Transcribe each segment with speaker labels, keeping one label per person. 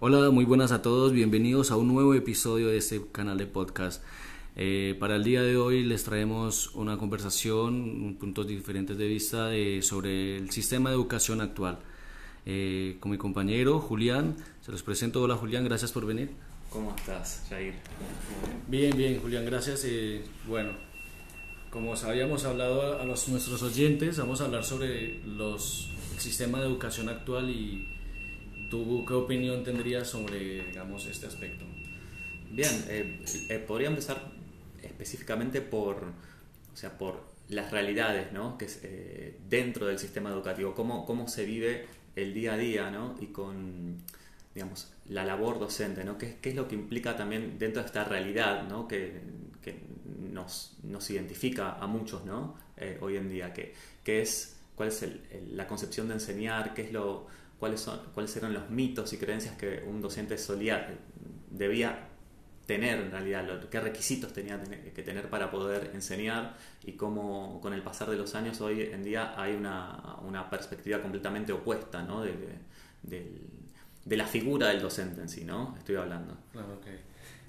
Speaker 1: Hola, muy buenas a todos, bienvenidos a un nuevo episodio de este canal de podcast. Eh, para el día de hoy les traemos una conversación, puntos diferentes de vista sobre el sistema de educación actual. Eh, con mi compañero Julián, se los presento. Hola Julián, gracias por venir.
Speaker 2: ¿Cómo estás, Jair?
Speaker 1: Bien, bien, Julián, gracias. Eh, bueno, como habíamos hablado a los, nuestros oyentes, vamos a hablar sobre los, el sistema de educación actual y tú qué opinión tendrías sobre, digamos, este aspecto.
Speaker 2: Bien, eh, eh, podría empezar específicamente por, o sea, por las realidades, ¿no? Que es, eh, dentro del sistema educativo, cómo, cómo se vive el día a día, ¿no? Y con, digamos, la labor docente, ¿no? ¿Qué, qué es lo que implica también dentro de esta realidad, ¿no? Que, que nos, nos, identifica a muchos, ¿no? hoy en día, que, que es, cuál es el, la concepción de enseñar, qué es lo, cuáles, son, cuáles eran los mitos y creencias que un docente solía, debía tener en realidad, qué requisitos tenía que tener para poder enseñar y cómo con el pasar de los años hoy en día hay una, una perspectiva completamente opuesta ¿no? de, de, de, la figura del docente en sí, ¿no? Estoy hablando.
Speaker 1: Claro, okay.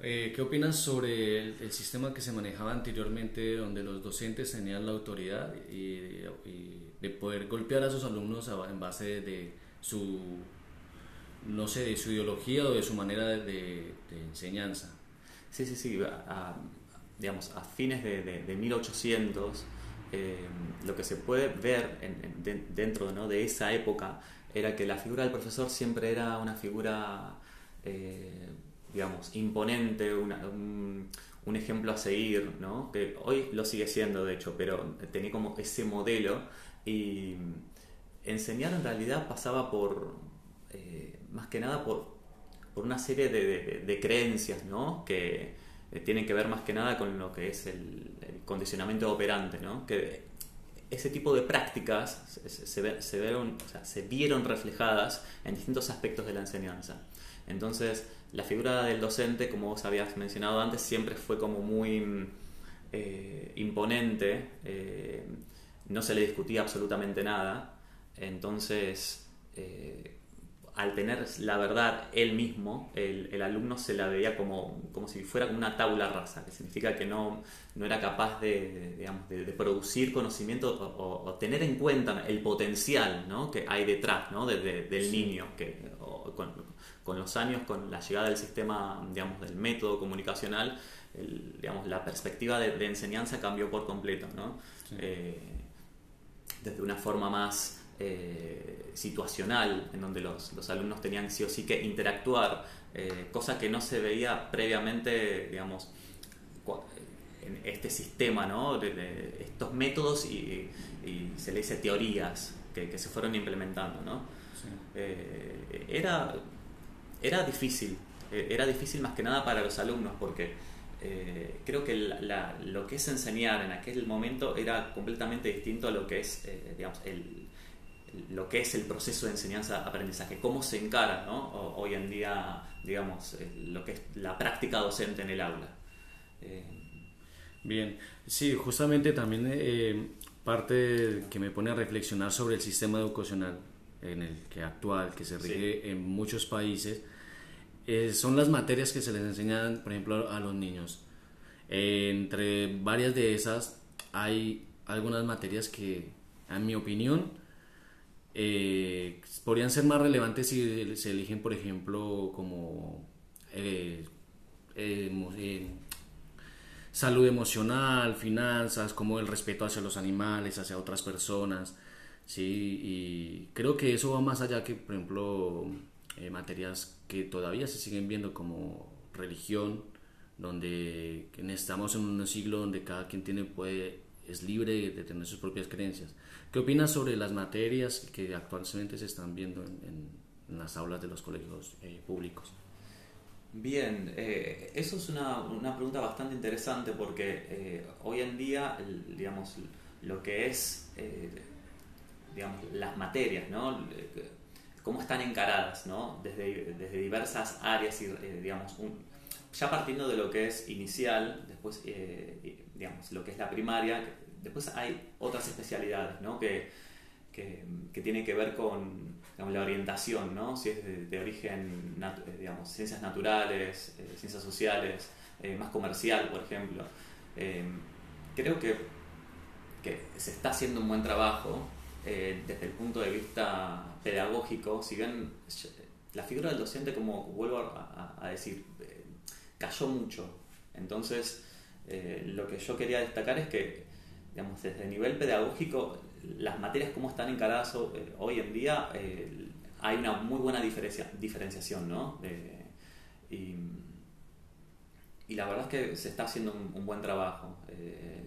Speaker 1: Eh, ¿Qué opinas sobre el, sistema que se manejaba anteriormente donde los docentes tenían la autoridad y, y de poder golpear a sus alumnos en base de su no sé, de su ideología o de su manera de, enseñanza?
Speaker 2: Sí, sí, sí. A, digamos, a fines de, de, 1800, eh, lo que se puede ver dentro ¿no? de esa época era que la figura del profesor siempre era una figura, eh, digamos, imponente, un, un, ejemplo a seguir, ¿no? que hoy lo sigue siendo, de hecho, pero tenía como ese modelo y enseñar en realidad pasaba por, eh, más que nada por por una serie de, creencias ¿no? que eh, tienen que ver más que nada con lo que es el, condicionamiento operante, ¿no? que ese tipo de prácticas se, se, vieron, se vieron reflejadas en distintos aspectos de la enseñanza. Entonces, la figura del docente, como vos habías mencionado antes, siempre fue como muy eh, imponente, no se le discutía absolutamente nada, entonces al tener la verdad él mismo, el, alumno se la veía como, como si fuera como una tabla rasa, que significa que no, no era capaz de, digamos, de, producir conocimiento o, tener en cuenta el potencial ¿no? que hay detrás ¿no? del niño, que con, con, los años, con la llegada del sistema, digamos, del método comunicacional, digamos, la perspectiva de, enseñanza cambió por completo, ¿no? Eh, desde una forma más eh, situacional, en donde los, los, alumnos tenían sí o sí que interactuar, eh, cosa que no se veía previamente, digamos, en este sistema, ¿no? De, estos métodos y, se le dice teorías que, que se fueron implementando, ¿no? Eh, era, era difícil, era difícil más que nada para los alumnos porque creo que lo que es enseñar en aquel momento era completamente distinto a lo que es, digamos, el, lo que es el proceso de enseñanza-aprendizaje, cómo se encara hoy en día, digamos, eh, lo que es la práctica docente en el aula.
Speaker 1: Eh, Bien, sí, justamente también eh, parte que me pone a reflexionar sobre el sistema educacional en el que actual, que se rige en muchos países, son las materias que se les enseñan, por ejemplo, a los niños. entre varias de esas hay algunas materias que, en mi opinión, eh, podrían ser más relevantes si se eligen, por ejemplo, como eh, eh, salud emocional, finanzas, como el respeto hacia los animales, hacia otras personas. ¿sí? Y creo que eso va más allá que, por ejemplo, materias que todavía se siguen viendo como religión, donde estamos en un siglo donde cada quien tiene, puede, es libre de tener sus propias creencias. ¿Qué opinas sobre las materias que actualmente se están viendo en, las aulas de los colegios eh, públicos?
Speaker 2: Bien, eh, eso es una, una, pregunta bastante interesante porque eh, hoy en día, digamos, lo que es, digamos, las materias, ¿no? cómo están encaradas, ¿no? Desde, desde diversas áreas y, digamos, ya partiendo de lo que es inicial, después, digamos, lo que es la primaria, después hay otras especialidades, ¿no? Que, que, que tienen que ver con, la orientación, ¿no? si es de, origen, digamos, ciencias naturales, ciencias sociales, más comercial, por ejemplo. creo que, que se está haciendo un buen trabajo desde el punto de vista pedagógico, si bien la figura del docente, como vuelvo a, decir, eh, cayó mucho. Entonces, eh, lo que yo quería destacar es que, digamos, desde el nivel pedagógico, las materias como están encaradas eh, hoy en día, hay una muy buena diferencia, diferenciación, ¿no? y, la verdad es que se está haciendo un, buen trabajo.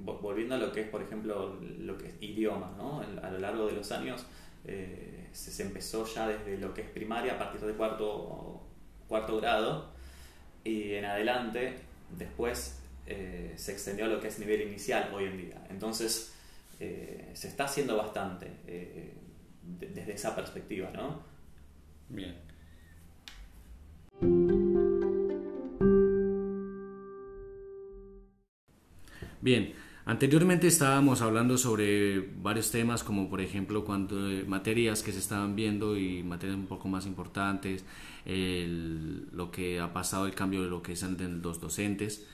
Speaker 2: volviendo a lo que es, por ejemplo, lo que es idioma, ¿no? A lo largo de los años, eh, se, empezó ya desde lo que es primaria a partir de cuarto, cuarto grado y en adelante después eh, se extendió a lo que es nivel inicial hoy en día. Entonces eh, se está haciendo bastante desde esa perspectiva, ¿no?
Speaker 1: Bien. Bien, Anteriormente estábamos hablando sobre varios temas como por ejemplo cuando eh, materias que se estaban viendo y materias un poco más importantes, lo que ha pasado el cambio de lo que son los docentes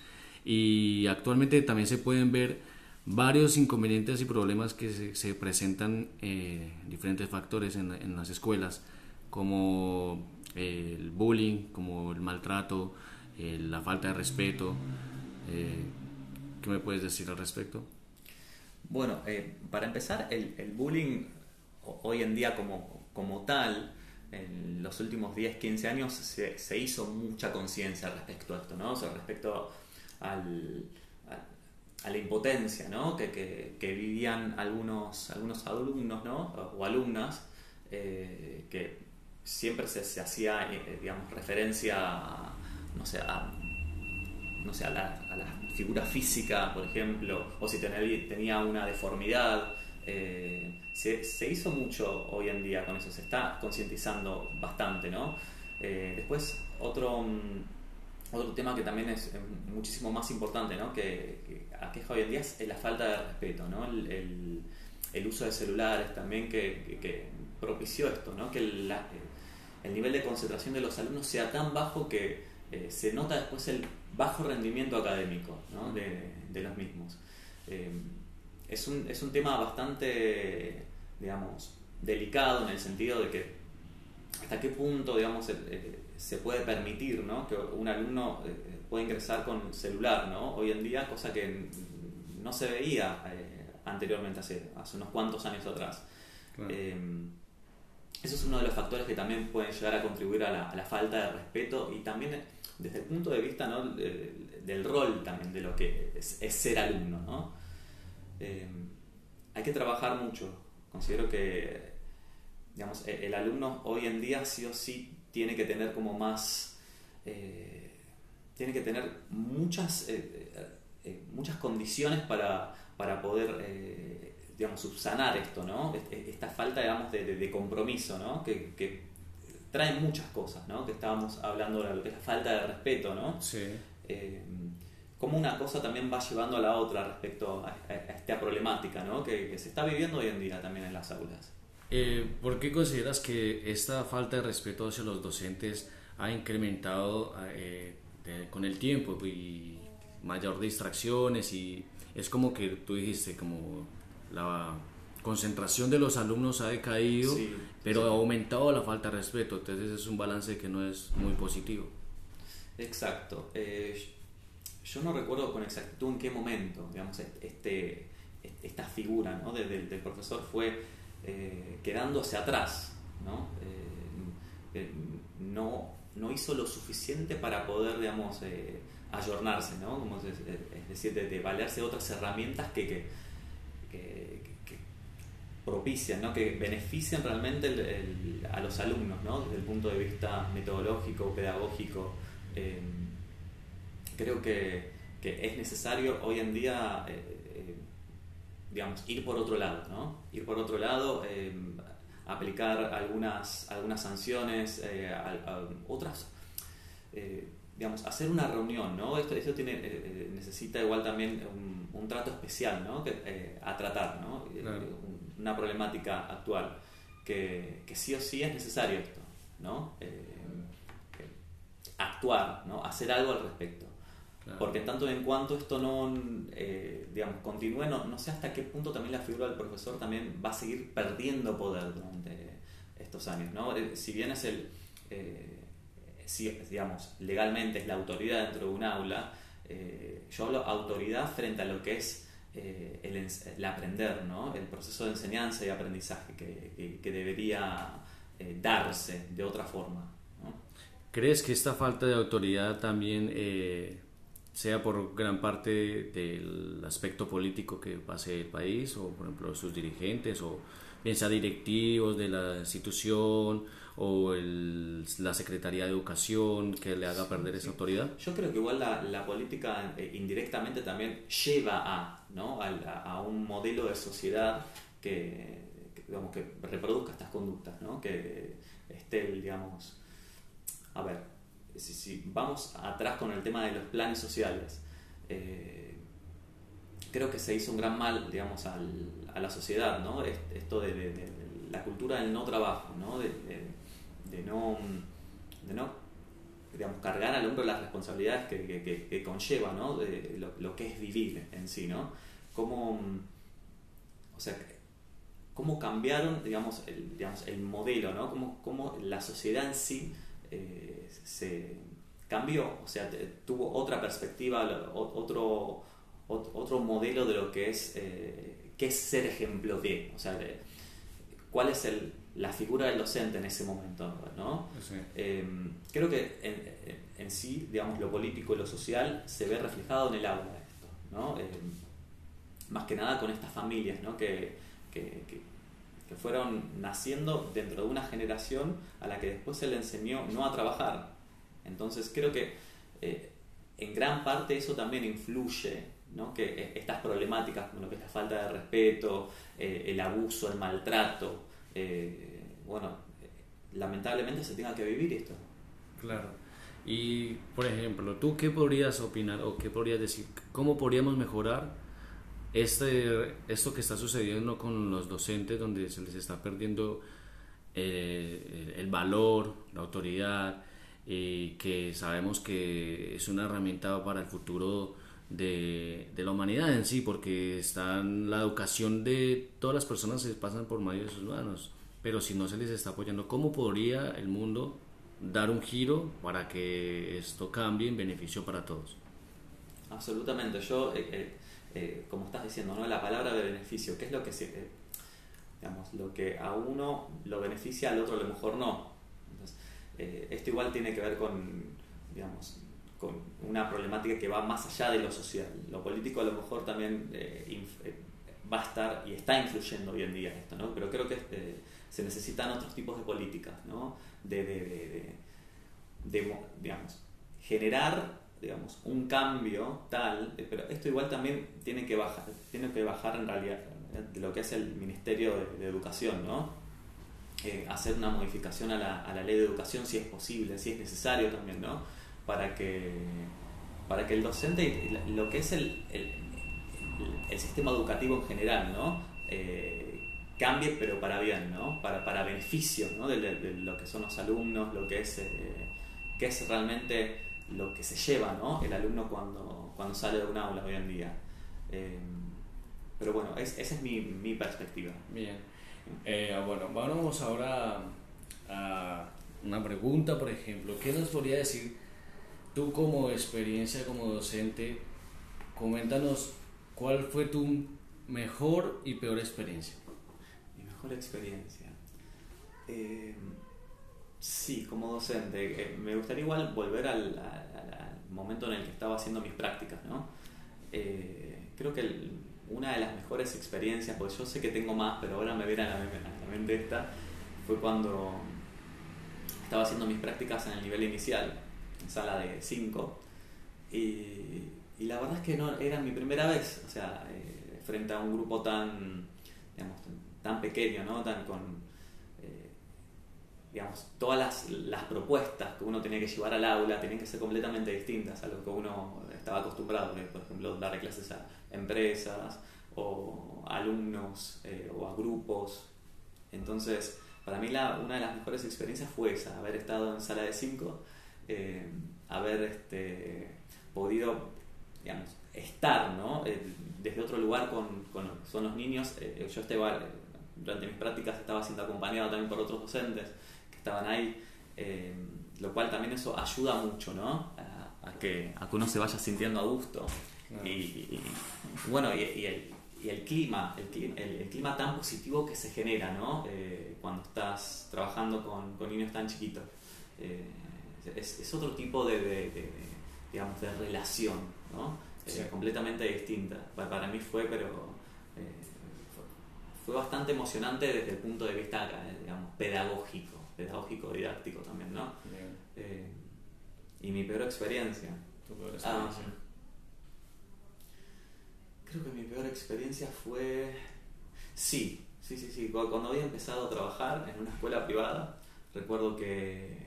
Speaker 1: y actualmente también se pueden ver varios inconvenientes y problemas que se, presentan eh, diferentes factores en, las escuelas como eh, el bullying, como el maltrato, la falta de respeto. ¿Qué me puedes decir al respecto?
Speaker 2: Bueno, eh, para empezar, el, bullying hoy en día como, como tal, en los últimos 10, 15 años se, se hizo mucha conciencia respecto a esto, ¿no? O sea, respecto al, a, la impotencia, ¿no? Que, que, vivían algunos, algunos alumnos, ¿no? O alumnas, eh, que siempre se, se hacía, eh, digamos, referencia, no sé, a no sé, a la, figura física, por ejemplo, o si tenía, una deformidad. Eh, se, hizo mucho hoy en día con eso, se está concientizando bastante, ¿no? Después, otro, mm, otro tema que también es muchísimo más importante, ¿no? Que, que aqueja hoy en día es la falta de respeto, ¿no? El, uso de celulares también que, propició esto, ¿no? Que el, el nivel de concentración de los alumnos sea tan bajo que eh, se nota después el bajo rendimiento académico de, los mismos. Eh, es, un, es, un, tema bastante, digamos, delicado en el sentido de que hasta qué punto, digamos, se puede permitir que un alumno pueda ingresar con celular, ¿no? Hoy en día, cosa que no se veía anteriormente, hace, hace unos cuantos años atrás. eso es uno de los factores que también pueden llegar a contribuir a la, a la falta de respeto y también desde el punto de vista del rol también de lo que es, ser alumno. ¿no? Eh, hay que trabajar mucho. Considero que digamos, e, el alumno hoy en día sí o sí tiene que tener como más... Eh, tiene que tener muchas, eh, muchas condiciones para, para poder digamos, subsanar esto, ¿no? Esta falta digamos, de, compromiso ¿no? que, que traen muchas cosas, ¿no? Que estábamos hablando de lo que es la falta de respeto, ¿no?
Speaker 1: Sí.
Speaker 2: Eh, cómo una cosa también va llevando a la otra respecto a, esta problemática, ¿no? Que, se está viviendo hoy en día también en las aulas.
Speaker 1: Eh, ¿Por qué consideras que esta falta de respeto hacia los docentes ha incrementado eh, con el tiempo y mayor distracciones y es como que tú dijiste como la concentración de los alumnos ha decaído, pero ha aumentado la falta de respeto, entonces es un balance que no es muy positivo.
Speaker 2: Exacto. Eh, yo no recuerdo con exactitud en qué momento, digamos, este, esta figura ¿no? del, profesor fue eh, quedándose atrás, ¿no? Eh, no, no hizo lo suficiente para poder, digamos, ayornarse, ¿no? Como es, decir, de, valerse de otras herramientas que, que, propician, ¿no? que benefician realmente a los alumnos ¿no? desde el punto de vista metodológico, pedagógico. Eh, creo que, que, es necesario hoy en día eh, eh, digamos, ir por otro lado, ¿no? ir por otro lado, aplicar algunas, algunas sanciones, otras digamos, hacer una reunión, ¿no? Esto, esto tiene, necesita igual también un, un trato especial, ¿no? Que, a tratar, ¿no? una problemática actual. que, que sí o sí es necesario esto, ¿no? Eh, actuar, ¿no? Hacer algo al respecto. Porque tanto en cuanto esto no, eh, digamos, continúe, no, no, sé hasta qué punto también la figura del profesor también va a seguir perdiendo poder durante estos años, ¿no? Eh, si bien es el, si, digamos, legalmente es la autoridad dentro de un aula, yo hablo autoridad frente a lo que es eh, el, aprender, ¿no? el proceso de enseñanza y aprendizaje que, que, debería eh, darse de otra forma.
Speaker 1: ¿Crees que esta falta de autoridad también eh, sea por gran parte del aspecto político que pase el país, o por ejemplo sus dirigentes, o bien sea directivos de la institución, o la Secretaría de Educación que le haga perder esa autoridad?
Speaker 2: Yo creo que igual la, la política eh, indirectamente también lleva a, ¿no? a, a, un modelo de sociedad que, digamos, que reproduzca estas conductas, ¿no? que esté, digamos, a ver, si, vamos atrás con el tema de los planes sociales, eh, creo que se hizo un gran mal, digamos, al, a la sociedad, ¿no? Esto de, la cultura del no trabajo, ¿no? De, de no, no digamos, cargar al hombro las responsabilidades que, que, conlleva, ¿no? De lo, que es vivir en sí, ¿no? Cómo, o sea, cómo cambiaron, digamos, el, digamos, el modelo, ¿no? Cómo, cómo la sociedad en sí eh, se cambió, o sea, tuvo otra perspectiva, otro, otro modelo de lo que es, eh, qué es ser ejemplo de, o sea, cuál es el, la figura del docente en ese momento, ¿no? Em, creo que en, sí, digamos, lo político y lo social se ve reflejado en el aula esto, ¿no? Em, más que nada con estas familias, ¿no? Que, que, que, fueron naciendo dentro de una generación a la que después se le enseñó no a trabajar. Entonces creo que eh, en gran parte eso también influye, ¿no? Que eh, estas problemáticas como lo que es la falta de respeto, eh, el abuso, el maltrato, bueno, lamentablemente se tenga que vivir esto.
Speaker 1: Claro. Y, por ejemplo, ¿tú qué podrías opinar o qué podrías decir? ¿Cómo podríamos mejorar este, esto que está sucediendo con los docentes, donde se les está perdiendo eh, el valor, la autoridad, y que sabemos que es una herramienta para el futuro de, de, la humanidad en sí, porque están, la educación de todas las personas se pasan por medio de sus manos, pero si no se les está apoyando, ¿cómo podría el mundo dar un giro para que esto cambie en beneficio para todos?
Speaker 2: Absolutamente, yo, eh, eh, eh, como estás diciendo, ¿no? la palabra de beneficio, ¿qué es lo que digamos, lo que a uno lo beneficia, al otro a lo mejor no? Entonces, esto igual tiene que ver con, digamos, con una problemática que va más allá de lo social. Lo político a lo mejor también eh, eh, va a estar y está influyendo hoy en día esto, ¿no? pero creo que eh, se necesitan otros tipos de políticas, ¿no? de, de, de, digamos, generar digamos, un cambio tal, pero esto igual también tiene que bajar, tiene que bajar en realidad de lo que es el Ministerio de, Educación, ¿no? hacer una modificación a la, a la ley de educación si es posible, si es necesario también, ¿no? para que, para que el docente, lo que es el, el, sistema educativo en general, ¿no? Eh, cambie pero para bien, ¿no? Para, para beneficio ¿no? de, lo que son los alumnos, lo que es, eh, que es realmente lo que se lleva ¿no? el alumno cuando, cuando sale de un aula hoy en día. Eh, pero bueno, esa es mi, mi, perspectiva.
Speaker 1: Bien. bueno, vamos ahora a una pregunta, por ejemplo. ¿Qué nos podría decir Tú como experiencia como docente, coméntanos cuál fue tu mejor y peor experiencia.
Speaker 2: Mi mejor experiencia. Eh, sí, como docente. Eh, me gustaría igual volver al, momento en el que estaba haciendo mis prácticas, ¿no? Eh, creo que una de las mejores experiencias, porque yo sé que tengo más, pero ahora me viene a la, mente esta, fue cuando estaba haciendo mis prácticas en el nivel inicial sala de 5. Y, y, la verdad es que no era mi primera vez, o sea, eh, frente a un grupo tan, digamos, tan pequeño, ¿no? Tan con, digamos, todas las, las, propuestas que uno tenía que llevar al aula tenían que ser completamente distintas a lo que uno estaba acostumbrado, por ejemplo, darle clases a empresas o alumnos eh, o a grupos. Entonces, para mí la, una de las mejores experiencias fue esa, haber estado en sala de 5, eh, haber este, podido, digamos, estar, ¿no? Eh, desde otro lugar con, con son los niños. Yo estaba, durante mis prácticas estaba siendo acompañado también por otros docentes estaban ahí, lo cual también eso ayuda mucho, ¿no? A, que, a que uno se vaya sintiendo a gusto. Y, bueno, y, el, clima, el, clima tan positivo que se genera, ¿no? cuando estás trabajando con, con niños tan chiquitos. Es, es, otro tipo de, digamos, de relación, ¿no? Eh, completamente distinta. Para mí fue, pero eh, fue, bastante emocionante desde el punto de vista, eh, digamos, pedagógico, pedagógico, didáctico también, ¿no? y mi peor experiencia.
Speaker 1: ¿Tu peor experiencia? Ah,
Speaker 2: creo que mi peor experiencia fue... Sí, sí, sí, sí. Cuando había empezado a trabajar en una escuela privada, recuerdo que,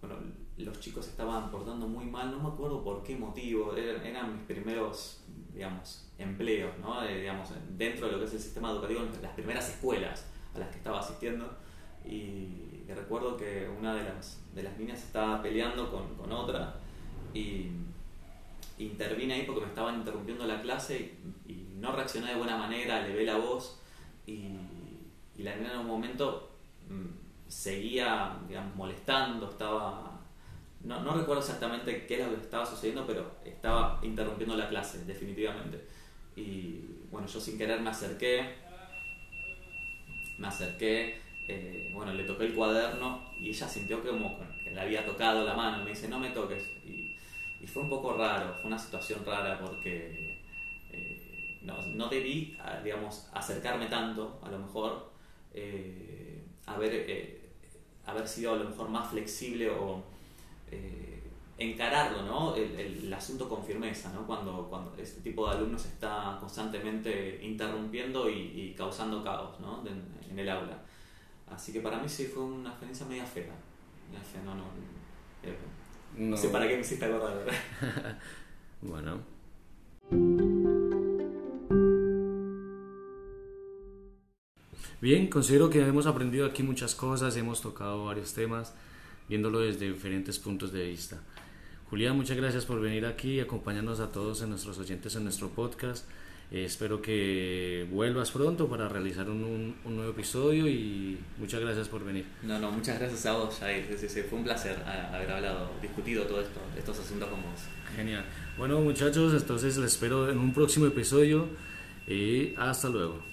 Speaker 2: bueno, los chicos estaban portando muy mal, no me acuerdo por qué motivo, eran, mis primeros, digamos, empleos, ¿no? Eh, digamos, dentro de lo que es el sistema educativo, las primeras escuelas a las que estaba asistiendo. Y, recuerdo que una de las, de las niñas estaba peleando con, con otra y intervine ahí porque me estaban interrumpiendo la clase y, no reaccioné de buena manera, le ve la voz y, y la niña en un momento mm, seguía digamos, molestando, estaba no, no, recuerdo exactamente qué era lo que estaba sucediendo, pero estaba interrumpiendo la clase, definitivamente. Y bueno, yo sin querer me acerqué, me acerqué, eh, bueno, le toqué el cuaderno y ella sintió que como que le había tocado la mano, me dice, no me toques. Y, fue un poco raro, fue una situación rara porque eh, no, no, debí, digamos, acercarme tanto, a lo mejor, eh, haber, haber sido a lo mejor más flexible o encararlo, ¿no? El, asunto con firmeza, ¿no? Cuando, cuando este tipo de alumnos está constantemente interrumpiendo y, causando caos, ¿no? en, el aula. Así que para mí sí fue una experiencia media fea. no, no, eh, no. sé para qué me hiciste acordar,
Speaker 1: bueno. Bien, considero que hemos aprendido aquí muchas cosas, hemos tocado varios temas viéndolo desde diferentes puntos de vista. Julián, muchas gracias por venir aquí y acompañarnos a todos en nuestros oyentes en nuestro podcast. Eh, espero que vuelvas pronto para realizar un, un, nuevo episodio y muchas gracias por venir.
Speaker 2: No, no, muchas gracias a vos, Jair. Fue un placer haber hablado, discutido todo esto, estos asuntos con vos.
Speaker 1: Genial. Bueno, muchachos, entonces les espero en un próximo episodio y hasta luego.